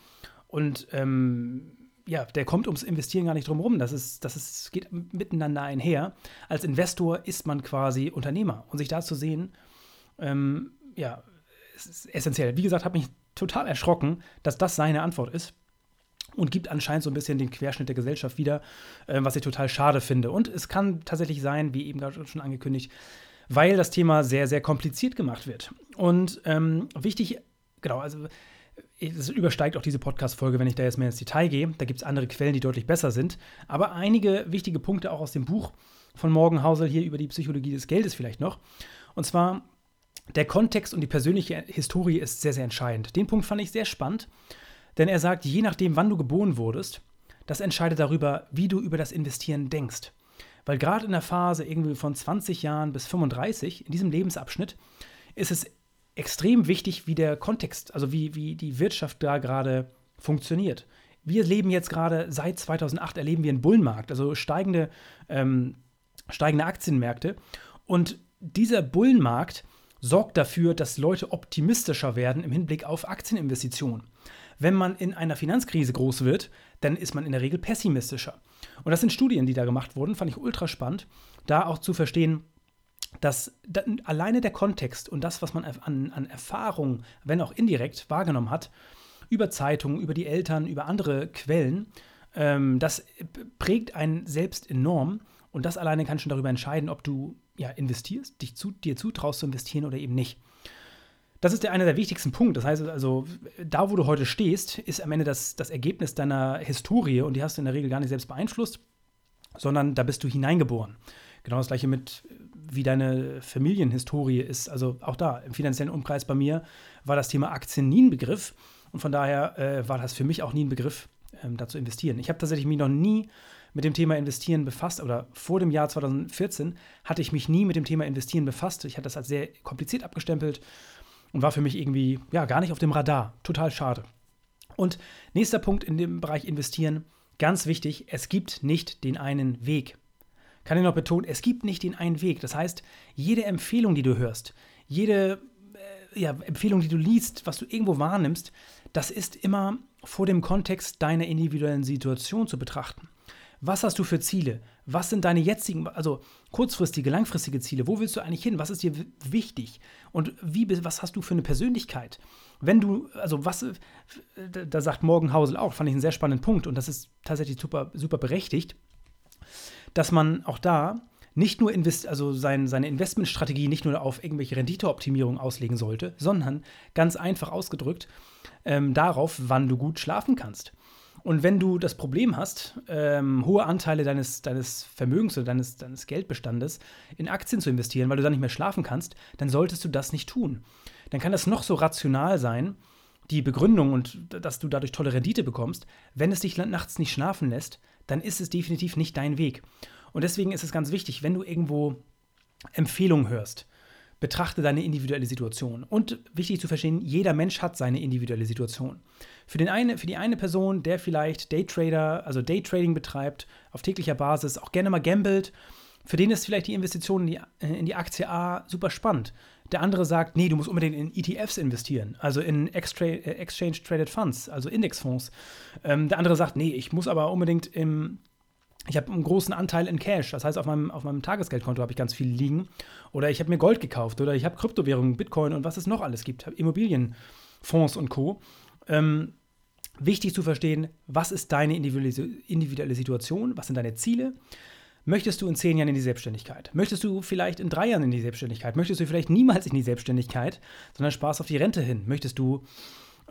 Speaker 1: und ähm, ja, der kommt ums Investieren gar nicht drum rum. Das, ist, das ist, geht miteinander einher. Als Investor ist man quasi Unternehmer. Und sich da zu sehen, ähm, ja, ist essentiell. Wie gesagt, habe mich total erschrocken, dass das seine Antwort ist und gibt anscheinend so ein bisschen den Querschnitt der Gesellschaft wieder, äh, was ich total schade finde. Und es kann tatsächlich sein, wie eben gerade schon angekündigt, weil das Thema sehr, sehr kompliziert gemacht wird. Und ähm, wichtig, genau, also es übersteigt auch diese Podcast-Folge, wenn ich da jetzt mehr ins Detail gehe. Da gibt es andere Quellen, die deutlich besser sind. Aber einige wichtige Punkte auch aus dem Buch von Morgan Housel hier über die Psychologie des Geldes vielleicht noch. Und zwar, der Kontext und die persönliche Historie ist sehr, sehr entscheidend. Den Punkt fand ich sehr spannend. Denn er sagt, je nachdem, wann du geboren wurdest, das entscheidet darüber, wie du über das Investieren denkst. Weil gerade in der Phase irgendwie von 20 Jahren bis 35, in diesem Lebensabschnitt, ist es extrem wichtig, wie der Kontext, also wie, wie die Wirtschaft da gerade funktioniert. Wir leben jetzt gerade, seit 2008 erleben wir einen Bullenmarkt, also steigende, ähm, steigende Aktienmärkte. Und dieser Bullenmarkt sorgt dafür, dass Leute optimistischer werden im Hinblick auf Aktieninvestitionen. Wenn man in einer Finanzkrise groß wird, dann ist man in der Regel pessimistischer. Und das sind Studien, die da gemacht wurden, fand ich ultra spannend, da auch zu verstehen, dass da, alleine der Kontext und das, was man an, an Erfahrung, wenn auch indirekt, wahrgenommen hat, über Zeitungen, über die Eltern, über andere Quellen, ähm, das prägt einen selbst enorm. Und das alleine kann schon darüber entscheiden, ob du ja, investierst, dich zu, dir zutraust zu investieren oder eben nicht. Das ist der, einer der wichtigsten Punkte. Das heißt also, da wo du heute stehst, ist am Ende das, das Ergebnis deiner Historie und die hast du in der Regel gar nicht selbst beeinflusst, sondern da bist du hineingeboren. Genau das gleiche mit, wie deine Familienhistorie ist. Also auch da, im finanziellen Umkreis bei mir war das Thema Aktien nie ein Begriff und von daher äh, war das für mich auch nie ein Begriff, ähm, da zu investieren. Ich habe tatsächlich mich noch nie mit dem Thema Investieren befasst oder vor dem Jahr 2014 hatte ich mich nie mit dem Thema Investieren befasst. Ich hatte das als sehr kompliziert abgestempelt und war für mich irgendwie ja gar nicht auf dem Radar. Total schade. Und nächster Punkt in dem Bereich investieren, ganz wichtig, es gibt nicht den einen Weg. Kann ich noch betonen, es gibt nicht den einen Weg. Das heißt, jede Empfehlung, die du hörst, jede äh, ja, Empfehlung, die du liest, was du irgendwo wahrnimmst, das ist immer vor dem Kontext deiner individuellen Situation zu betrachten. Was hast du für Ziele? Was sind deine jetzigen, also kurzfristige, langfristige Ziele? Wo willst du eigentlich hin? Was ist dir wichtig? Und wie, was hast du für eine Persönlichkeit? Wenn du, also was, da sagt Morgan Hausel auch, fand ich einen sehr spannenden Punkt und das ist tatsächlich super, super berechtigt, dass man auch da nicht nur invest also sein, seine Investmentstrategie nicht nur auf irgendwelche Renditeoptimierung auslegen sollte, sondern ganz einfach ausgedrückt ähm, darauf, wann du gut schlafen kannst. Und wenn du das Problem hast, ähm, hohe Anteile deines, deines Vermögens oder deines, deines Geldbestandes in Aktien zu investieren, weil du dann nicht mehr schlafen kannst, dann solltest du das nicht tun. Dann kann das noch so rational sein, die Begründung und dass du dadurch tolle Rendite bekommst. Wenn es dich nachts nicht schlafen lässt, dann ist es definitiv nicht dein Weg. Und deswegen ist es ganz wichtig, wenn du irgendwo Empfehlungen hörst, betrachte deine individuelle Situation. Und wichtig zu verstehen, jeder Mensch hat seine individuelle Situation. Für, den eine, für die eine Person, der vielleicht Daytrader, also Daytrading betreibt, auf täglicher Basis, auch gerne mal gambelt, für den ist vielleicht die Investition in die, äh, in die Aktie A super spannend. Der andere sagt, nee, du musst unbedingt in ETFs investieren, also in äh, Exchange Traded Funds, also Indexfonds. Ähm, der andere sagt, nee, ich muss aber unbedingt im ich habe einen großen Anteil in Cash. Das heißt, auf meinem, auf meinem Tagesgeldkonto habe ich ganz viel liegen. Oder ich habe mir Gold gekauft. Oder ich habe Kryptowährungen, Bitcoin und was es noch alles gibt. Immobilienfonds und Co. Ähm, wichtig zu verstehen, was ist deine individuelle Situation? Was sind deine Ziele? Möchtest du in zehn Jahren in die Selbstständigkeit? Möchtest du vielleicht in drei Jahren in die Selbstständigkeit? Möchtest du vielleicht niemals in die Selbstständigkeit, sondern Spaß auf die Rente hin? Möchtest du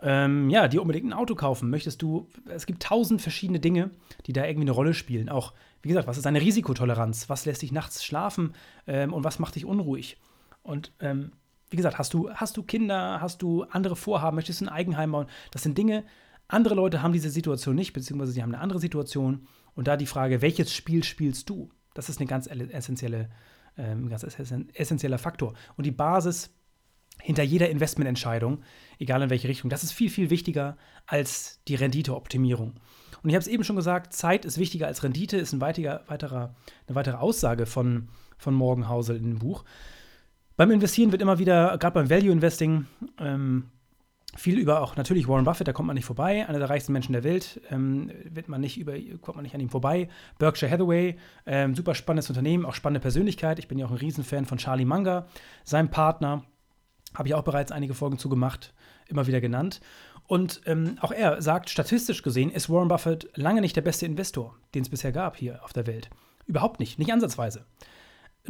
Speaker 1: ähm, ja, dir unbedingt ein Auto kaufen? Möchtest du, es gibt tausend verschiedene Dinge, die da irgendwie eine Rolle spielen. Auch, wie gesagt, was ist deine Risikotoleranz? Was lässt dich nachts schlafen ähm, und was macht dich unruhig? Und ähm, wie gesagt, hast du, hast du Kinder, hast du andere Vorhaben, möchtest du ein Eigenheim bauen? Das sind Dinge, andere Leute haben diese Situation nicht, beziehungsweise sie haben eine andere Situation. Und da die Frage, welches Spiel spielst du? Das ist ein ganz essentielle, ähm, ganz essentieller Faktor. Und die Basis hinter jeder Investmententscheidung, egal in welche Richtung. Das ist viel, viel wichtiger als die Renditeoptimierung. Und ich habe es eben schon gesagt, Zeit ist wichtiger als Rendite, ist ein weitiger, weiterer, eine weitere Aussage von, von Morgan Housel in dem Buch. Beim Investieren wird immer wieder, gerade beim Value Investing, ähm, viel über auch natürlich Warren Buffett, da kommt man nicht vorbei, einer der reichsten Menschen der Welt, ähm, wird man nicht über, kommt man nicht an ihm vorbei. Berkshire Hathaway, ähm, super spannendes Unternehmen, auch spannende Persönlichkeit. Ich bin ja auch ein Riesenfan von Charlie Munger, seinem Partner. Habe ich auch bereits einige Folgen zu gemacht, immer wieder genannt. Und ähm, auch er sagt, statistisch gesehen ist Warren Buffett lange nicht der beste Investor, den es bisher gab hier auf der Welt. Überhaupt nicht, nicht ansatzweise.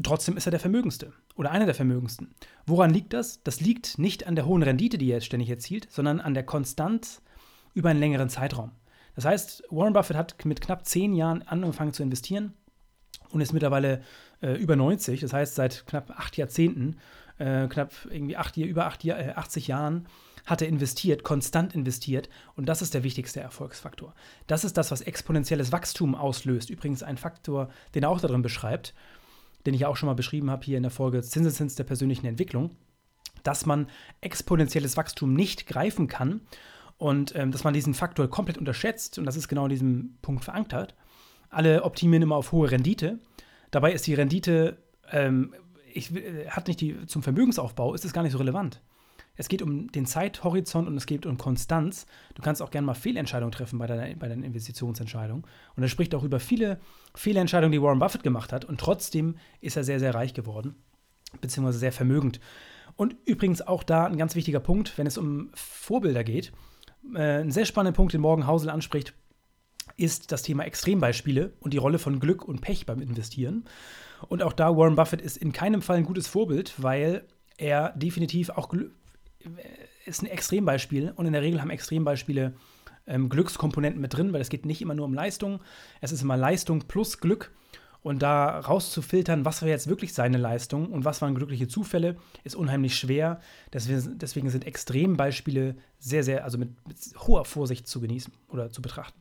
Speaker 1: Trotzdem ist er der Vermögendste oder einer der Vermögendsten. Woran liegt das? Das liegt nicht an der hohen Rendite, die er jetzt ständig erzielt, sondern an der Konstanz über einen längeren Zeitraum. Das heißt, Warren Buffett hat mit knapp zehn Jahren angefangen zu investieren und ist mittlerweile äh, über 90. Das heißt, seit knapp acht Jahrzehnten, äh, knapp irgendwie acht, über acht, äh, 80 Jahren hat er investiert, konstant investiert. Und das ist der wichtigste Erfolgsfaktor. Das ist das, was exponentielles Wachstum auslöst. Übrigens ein Faktor, den er auch darin beschreibt den ich auch schon mal beschrieben habe hier in der Folge Zinseszins der persönlichen Entwicklung, dass man exponentielles Wachstum nicht greifen kann und ähm, dass man diesen Faktor komplett unterschätzt und das ist genau in diesem Punkt verankert. Alle optimieren immer auf hohe Rendite. Dabei ist die Rendite, ähm, ich, äh, hat nicht die, zum Vermögensaufbau ist es gar nicht so relevant. Es geht um den Zeithorizont und es geht um Konstanz. Du kannst auch gerne mal Fehlentscheidungen treffen bei deiner, bei deiner Investitionsentscheidung. Und er spricht auch über viele Fehlentscheidungen, die Warren Buffett gemacht hat. Und trotzdem ist er sehr, sehr reich geworden, beziehungsweise sehr vermögend. Und übrigens auch da ein ganz wichtiger Punkt, wenn es um Vorbilder geht. Äh, ein sehr spannender Punkt, den Morgen Hausel anspricht, ist das Thema Extrembeispiele und die Rolle von Glück und Pech beim Investieren. Und auch da, Warren Buffett ist in keinem Fall ein gutes Vorbild, weil er definitiv auch ist ein Extrembeispiel und in der Regel haben Extrembeispiele ähm, Glückskomponenten mit drin, weil es geht nicht immer nur um Leistung. Es ist immer Leistung plus Glück. Und da rauszufiltern, was war jetzt wirklich seine Leistung und was waren glückliche Zufälle, ist unheimlich schwer. Deswegen sind Extrembeispiele sehr, sehr, also mit, mit hoher Vorsicht zu genießen oder zu betrachten.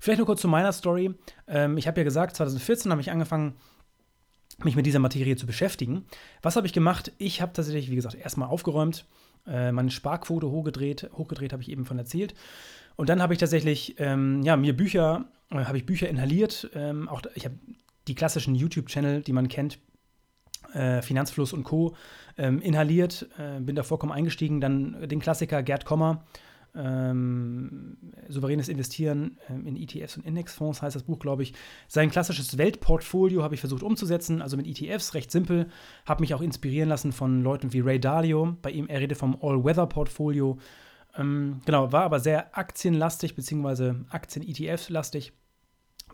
Speaker 1: Vielleicht nur kurz zu meiner Story. Ähm, ich habe ja gesagt, 2014 habe ich angefangen, mich mit dieser Materie zu beschäftigen. Was habe ich gemacht? Ich habe tatsächlich, wie gesagt, erstmal aufgeräumt, äh, meine Sparquote hochgedreht, hochgedreht habe ich eben von erzählt. Und dann habe ich tatsächlich, ähm, ja, mir Bücher, äh, habe ich Bücher inhaliert. Ähm, auch ich habe die klassischen YouTube-Channel, die man kennt, äh, Finanzfluss und Co. Ähm, inhaliert, äh, bin da vollkommen eingestiegen. Dann den Klassiker Gerd Kommer, ähm, souveränes Investieren ähm, in ETFs und Indexfonds heißt das Buch, glaube ich. Sein klassisches Weltportfolio habe ich versucht umzusetzen, also mit ETFs, recht simpel. Habe mich auch inspirieren lassen von Leuten wie Ray Dalio. Bei ihm, er redet vom All-Weather-Portfolio. Ähm, genau, war aber sehr aktienlastig, beziehungsweise Aktien-ETFs-lastig.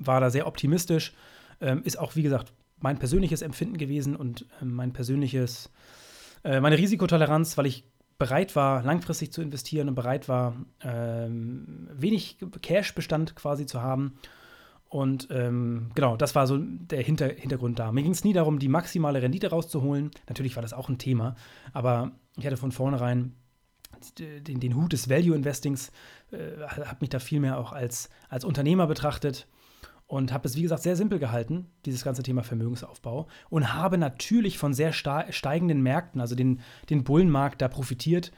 Speaker 1: War da sehr optimistisch. Ähm, ist auch, wie gesagt, mein persönliches Empfinden gewesen und äh, mein persönliches, äh, meine Risikotoleranz, weil ich bereit war, langfristig zu investieren und bereit war, ähm, wenig Cash-Bestand quasi zu haben. Und ähm, genau, das war so der Hinter Hintergrund da. Mir ging es nie darum, die maximale Rendite rauszuholen. Natürlich war das auch ein Thema, aber ich hatte von vornherein den, den Hut des Value Investings, äh, habe mich da viel mehr auch als, als Unternehmer betrachtet und habe es, wie gesagt, sehr simpel gehalten, dieses ganze Thema Vermögensaufbau. Und habe natürlich von sehr steigenden Märkten, also den, den Bullenmarkt, da profitiert,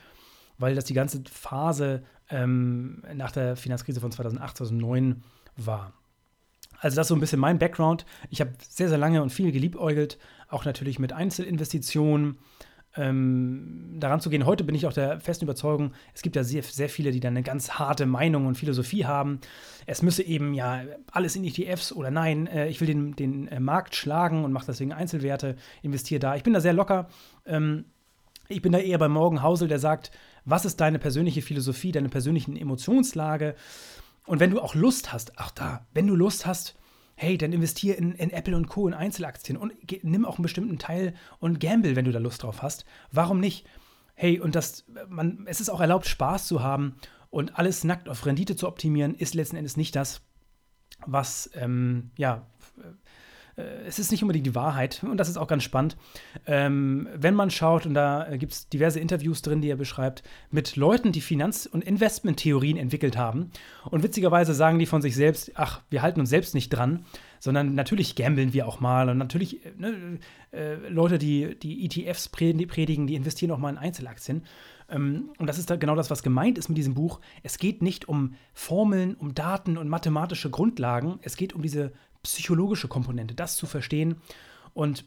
Speaker 1: weil das die ganze Phase ähm, nach der Finanzkrise von 2008, 2009 war. Also das ist so ein bisschen mein Background. Ich habe sehr, sehr lange und viel geliebäugelt, auch natürlich mit Einzelinvestitionen, ähm, daran zu gehen. Heute bin ich auch der festen Überzeugung, es gibt ja sehr, sehr viele, die dann eine ganz harte Meinung und Philosophie haben. Es müsse eben ja alles in ETFs oder nein, äh, ich will den, den äh, Markt schlagen und mache deswegen Einzelwerte, investiere da. Ich bin da sehr locker. Ähm, ich bin da eher bei Morgen Hausel, der sagt, was ist deine persönliche Philosophie, deine persönliche Emotionslage? Und wenn du auch Lust hast, ach da, wenn du Lust hast, hey, dann investier in, in Apple und Co. in Einzelaktien und nimm auch einen bestimmten Teil und gamble, wenn du da Lust drauf hast. Warum nicht? Hey, und das, man, es ist auch erlaubt, Spaß zu haben und alles nackt auf Rendite zu optimieren, ist letzten Endes nicht das, was ähm, ja es ist nicht unbedingt die Wahrheit und das ist auch ganz spannend. Ähm, wenn man schaut, und da äh, gibt es diverse Interviews drin, die er beschreibt, mit Leuten, die Finanz- und Investmenttheorien entwickelt haben. Und witzigerweise sagen die von sich selbst, ach, wir halten uns selbst nicht dran, sondern natürlich gambeln wir auch mal und natürlich äh, ne, äh, Leute, die, die ETFs predigen, die investieren auch mal in Einzelaktien. Ähm, und das ist da genau das, was gemeint ist mit diesem Buch. Es geht nicht um Formeln, um Daten und mathematische Grundlagen. Es geht um diese psychologische Komponente, das zu verstehen. Und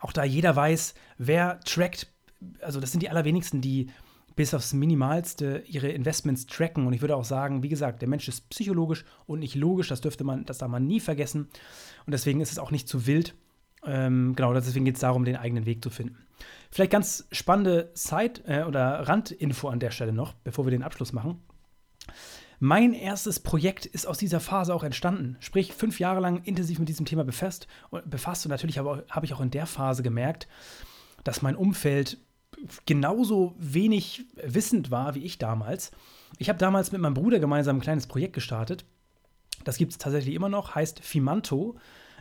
Speaker 1: auch da jeder weiß, wer trackt, also das sind die allerwenigsten, die bis aufs Minimalste ihre Investments tracken. Und ich würde auch sagen, wie gesagt, der Mensch ist psychologisch und nicht logisch. Das dürfte man, das darf man nie vergessen. Und deswegen ist es auch nicht zu wild. Ähm, genau, deswegen geht es darum, den eigenen Weg zu finden. Vielleicht ganz spannende Zeit- äh, oder Randinfo an der Stelle noch, bevor wir den Abschluss machen. Mein erstes Projekt ist aus dieser Phase auch entstanden. Sprich, fünf Jahre lang intensiv mit diesem Thema befasst. Und, befasst. und natürlich habe, habe ich auch in der Phase gemerkt, dass mein Umfeld genauso wenig wissend war wie ich damals. Ich habe damals mit meinem Bruder gemeinsam ein kleines Projekt gestartet. Das gibt es tatsächlich immer noch, heißt Fimanto.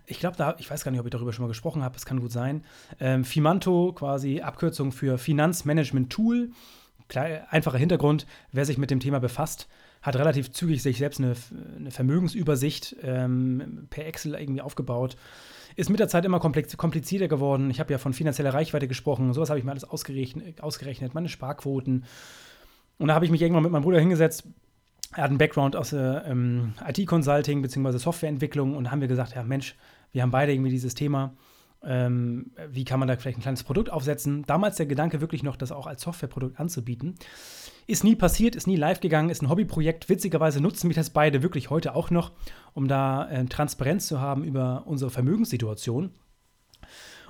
Speaker 1: Ich glaube, da, ich weiß gar nicht, ob ich darüber schon mal gesprochen habe, das kann gut sein. Ähm, Fimanto, quasi Abkürzung für Finanzmanagement Tool. Klar, einfacher Hintergrund, wer sich mit dem Thema befasst, hat relativ zügig sich selbst eine, eine Vermögensübersicht ähm, per Excel irgendwie aufgebaut. Ist mit der Zeit immer komplizierter geworden. Ich habe ja von finanzieller Reichweite gesprochen. Sowas habe ich mir alles ausgerechnet, ausgerechnet, meine Sparquoten. Und da habe ich mich irgendwann mit meinem Bruder hingesetzt. Er hat einen Background aus äh, ähm, IT-Consulting bzw. Softwareentwicklung und haben wir gesagt, ja Mensch, wir haben beide irgendwie dieses Thema. Ähm, wie kann man da vielleicht ein kleines Produkt aufsetzen? Damals der Gedanke wirklich noch, das auch als Softwareprodukt anzubieten. Ist nie passiert, ist nie live gegangen, ist ein Hobbyprojekt. Witzigerweise nutzen wir das beide wirklich heute auch noch, um da äh, Transparenz zu haben über unsere Vermögenssituation.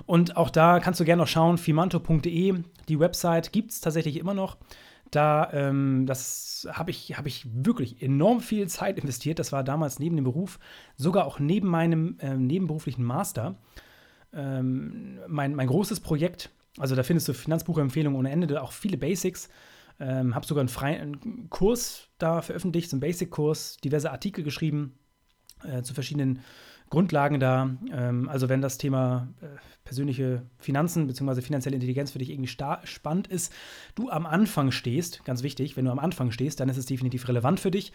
Speaker 1: Und auch da kannst du gerne noch schauen, fimanto.de, die Website gibt es tatsächlich immer noch. Da, ähm, das habe ich, hab ich wirklich enorm viel Zeit investiert. Das war damals neben dem Beruf, sogar auch neben meinem äh, nebenberuflichen Master. Ähm, mein, mein großes Projekt, also da findest du Finanzbuchempfehlungen ohne Ende, auch viele Basics. Ähm, habe sogar einen freien Kurs da veröffentlicht, so einen Basic-Kurs, diverse Artikel geschrieben äh, zu verschiedenen Grundlagen da. Ähm, also wenn das Thema äh, persönliche Finanzen bzw. finanzielle Intelligenz für dich irgendwie spannend ist, du am Anfang stehst, ganz wichtig, wenn du am Anfang stehst, dann ist es definitiv relevant für dich.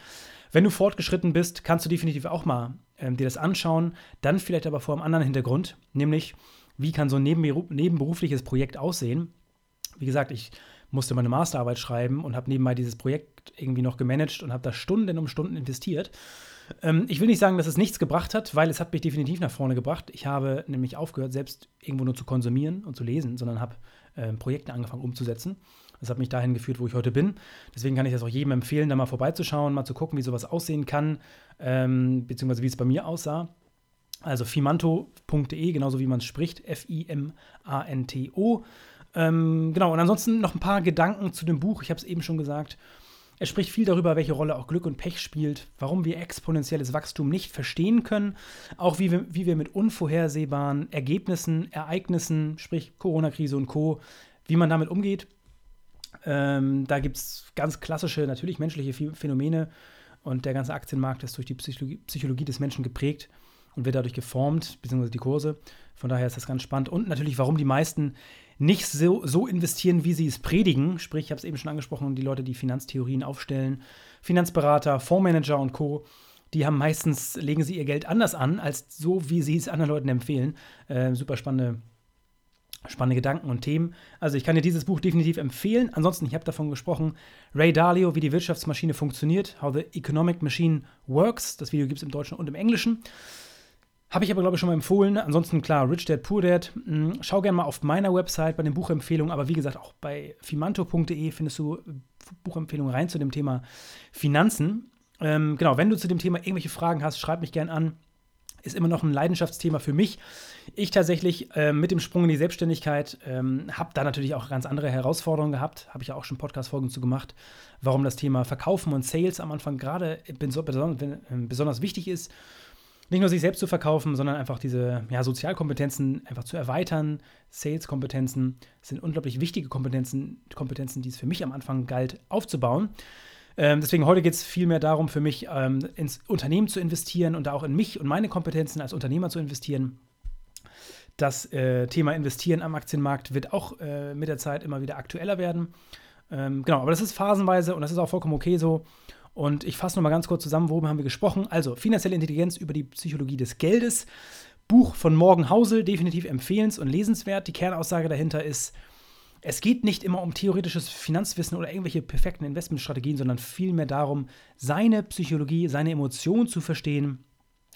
Speaker 1: Wenn du fortgeschritten bist, kannst du definitiv auch mal ähm, dir das anschauen, dann vielleicht aber vor einem anderen Hintergrund, nämlich wie kann so ein nebenberufliches Projekt aussehen. Wie gesagt, ich musste meine Masterarbeit schreiben und habe nebenbei dieses Projekt irgendwie noch gemanagt und habe da Stunden um Stunden investiert. Ähm, ich will nicht sagen, dass es nichts gebracht hat, weil es hat mich definitiv nach vorne gebracht. Ich habe nämlich aufgehört, selbst irgendwo nur zu konsumieren und zu lesen, sondern habe äh, Projekte angefangen umzusetzen. Das hat mich dahin geführt, wo ich heute bin. Deswegen kann ich das auch jedem empfehlen, da mal vorbeizuschauen, mal zu gucken, wie sowas aussehen kann, ähm, beziehungsweise wie es bei mir aussah. Also fimanto.de, genauso wie man es spricht, F-I-M-A-N-T-O. Ähm, genau, und ansonsten noch ein paar Gedanken zu dem Buch. Ich habe es eben schon gesagt. Er spricht viel darüber, welche Rolle auch Glück und Pech spielt, warum wir exponentielles Wachstum nicht verstehen können, auch wie wir, wie wir mit unvorhersehbaren Ergebnissen, Ereignissen, sprich Corona-Krise und Co., wie man damit umgeht. Ähm, da gibt es ganz klassische, natürlich menschliche Phänomene und der ganze Aktienmarkt ist durch die Psychologie, Psychologie des Menschen geprägt und wird dadurch geformt, beziehungsweise die Kurse. Von daher ist das ganz spannend. Und natürlich, warum die meisten nicht so, so investieren, wie sie es predigen. Sprich, ich habe es eben schon angesprochen, die Leute, die Finanztheorien aufstellen, Finanzberater, Fondsmanager und Co., die haben meistens, legen sie ihr Geld anders an, als so, wie sie es anderen Leuten empfehlen. Äh, super spannende, spannende Gedanken und Themen. Also ich kann dir dieses Buch definitiv empfehlen. Ansonsten, ich habe davon gesprochen, Ray Dalio, wie die Wirtschaftsmaschine funktioniert, How the Economic Machine Works. Das Video gibt es im Deutschen und im Englischen. Habe ich aber, glaube ich, schon mal empfohlen. Ansonsten, klar, Rich Dad, Poor Dad. Hm, schau gerne mal auf meiner Website bei den Buchempfehlungen. Aber wie gesagt, auch bei fimanto.de findest du Buchempfehlungen rein zu dem Thema Finanzen. Ähm, genau, wenn du zu dem Thema irgendwelche Fragen hast, schreib mich gerne an. Ist immer noch ein Leidenschaftsthema für mich. Ich tatsächlich äh, mit dem Sprung in die Selbstständigkeit ähm, habe da natürlich auch ganz andere Herausforderungen gehabt. Habe ich ja auch schon Podcast-Folgen zu gemacht, warum das Thema Verkaufen und Sales am Anfang gerade besonders wichtig ist nicht nur sich selbst zu verkaufen, sondern einfach diese ja, Sozialkompetenzen einfach zu erweitern. Sales-Kompetenzen sind unglaublich wichtige Kompetenzen, Kompetenzen, die es für mich am Anfang galt, aufzubauen. Ähm, deswegen heute geht es vielmehr darum, für mich ähm, ins Unternehmen zu investieren und da auch in mich und meine Kompetenzen als Unternehmer zu investieren. Das äh, Thema Investieren am Aktienmarkt wird auch äh, mit der Zeit immer wieder aktueller werden. Ähm, genau, aber das ist phasenweise und das ist auch vollkommen okay so. Und ich fasse nochmal ganz kurz zusammen, worüber haben wir gesprochen. Also finanzielle Intelligenz über die Psychologie des Geldes. Buch von Morgen Hausel, definitiv empfehlens- und lesenswert. Die Kernaussage dahinter ist, es geht nicht immer um theoretisches Finanzwissen oder irgendwelche perfekten Investmentstrategien, sondern vielmehr darum, seine Psychologie, seine Emotionen zu verstehen.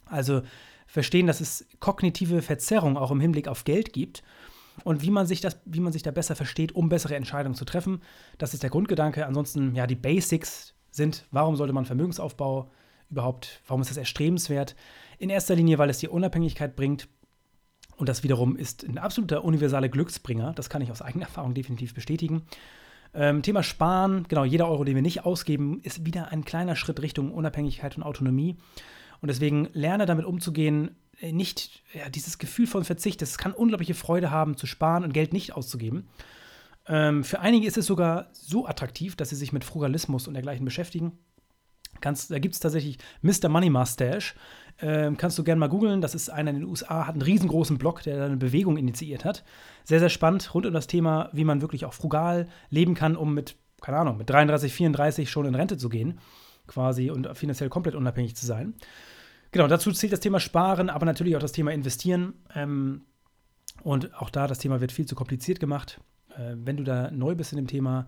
Speaker 1: Also verstehen, dass es kognitive Verzerrung auch im Hinblick auf Geld gibt und wie man sich das, wie man sich da besser versteht, um bessere Entscheidungen zu treffen. Das ist der Grundgedanke. Ansonsten, ja, die Basics sind, warum sollte man Vermögensaufbau überhaupt, warum ist das erstrebenswert? In erster Linie, weil es dir Unabhängigkeit bringt. Und das wiederum ist ein absoluter universaler Glücksbringer. Das kann ich aus eigener Erfahrung definitiv bestätigen. Ähm, Thema Sparen, genau, jeder Euro, den wir nicht ausgeben, ist wieder ein kleiner Schritt Richtung Unabhängigkeit und Autonomie. Und deswegen lerne damit umzugehen, äh, nicht ja, dieses Gefühl von Verzicht. Es kann unglaubliche Freude haben, zu sparen und Geld nicht auszugeben. Ähm, für einige ist es sogar so attraktiv, dass sie sich mit Frugalismus und dergleichen beschäftigen. Kannst, da gibt es tatsächlich Mr. Money Mustache. Ähm, kannst du gerne mal googeln. Das ist einer in den USA, hat einen riesengroßen Blog, der da eine Bewegung initiiert hat. Sehr, sehr spannend rund um das Thema, wie man wirklich auch frugal leben kann, um mit, keine Ahnung, mit 33, 34 schon in Rente zu gehen, quasi und finanziell komplett unabhängig zu sein. Genau, dazu zählt das Thema Sparen, aber natürlich auch das Thema Investieren. Ähm, und auch da, das Thema wird viel zu kompliziert gemacht. Äh, wenn du da neu bist in dem Thema,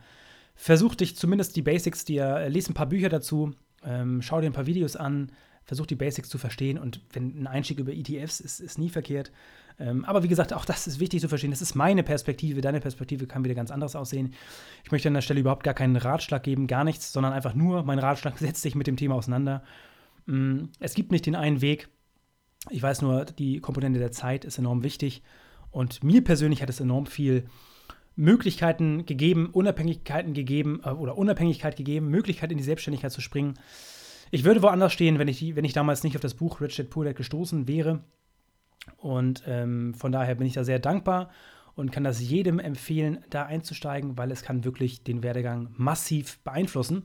Speaker 1: versuch dich zumindest die Basics dir, äh, lese ein paar Bücher dazu, ähm, schau dir ein paar Videos an, versuch die Basics zu verstehen und wenn ein Einstieg über ETFs ist, ist nie verkehrt. Ähm, aber wie gesagt, auch das ist wichtig zu verstehen. Das ist meine Perspektive, deine Perspektive kann wieder ganz anders aussehen. Ich möchte an der Stelle überhaupt gar keinen Ratschlag geben, gar nichts, sondern einfach nur, mein Ratschlag setzt sich mit dem Thema auseinander. Mm, es gibt nicht den einen Weg. Ich weiß nur, die Komponente der Zeit ist enorm wichtig und mir persönlich hat es enorm viel Möglichkeiten gegeben, Unabhängigkeiten gegeben äh, oder Unabhängigkeit gegeben, Möglichkeit in die Selbstständigkeit zu springen. Ich würde woanders stehen, wenn ich, wenn ich damals nicht auf das Buch Rich Dad Poor Dad gestoßen wäre. Und ähm, von daher bin ich da sehr dankbar und kann das jedem empfehlen, da einzusteigen, weil es kann wirklich den Werdegang massiv beeinflussen.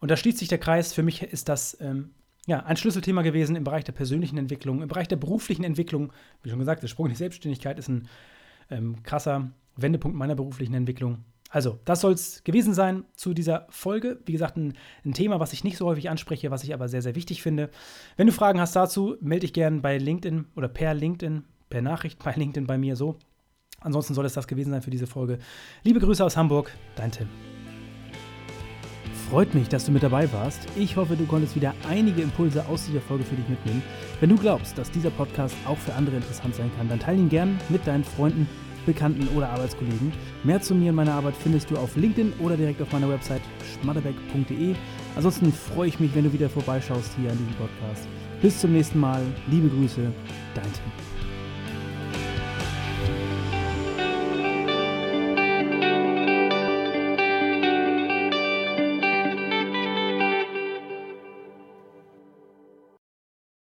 Speaker 1: Und da schließt sich der Kreis. Für mich ist das ähm, ja, ein Schlüsselthema gewesen im Bereich der persönlichen Entwicklung, im Bereich der beruflichen Entwicklung. Wie schon gesagt, der Sprung in die Selbstständigkeit ist ein ähm, krasser Wendepunkt meiner beruflichen Entwicklung. Also, das soll es gewesen sein zu dieser Folge. Wie gesagt, ein, ein, Thema, was ich nicht so häufig anspreche, was ich aber sehr, sehr wichtig finde. Wenn du Fragen hast dazu, melde dich gerne bei LinkedIn oder per LinkedIn, per Nachricht bei LinkedIn bei mir so. Ansonsten soll es das gewesen sein für diese Folge. Liebe Grüße aus Hamburg, dein Tim. Freut mich, dass du mit dabei warst. Ich hoffe, du konntest wieder einige Impulse aus dieser Folge für dich mitnehmen. Wenn du glaubst, dass dieser Podcast auch für andere interessant sein kann, dann teile ihn gern mit deinen Freunden Bekannten oder Arbeitskollegen. Mehr zu mir und meiner Arbeit findest du auf LinkedIn oder direkt auf meiner Website schmatterbeck.de. Ansonsten freue ich mich, wenn du wieder vorbeischaust hier an diesem Podcast. Bis zum nächsten Mal. Liebe Grüße, dein Tim.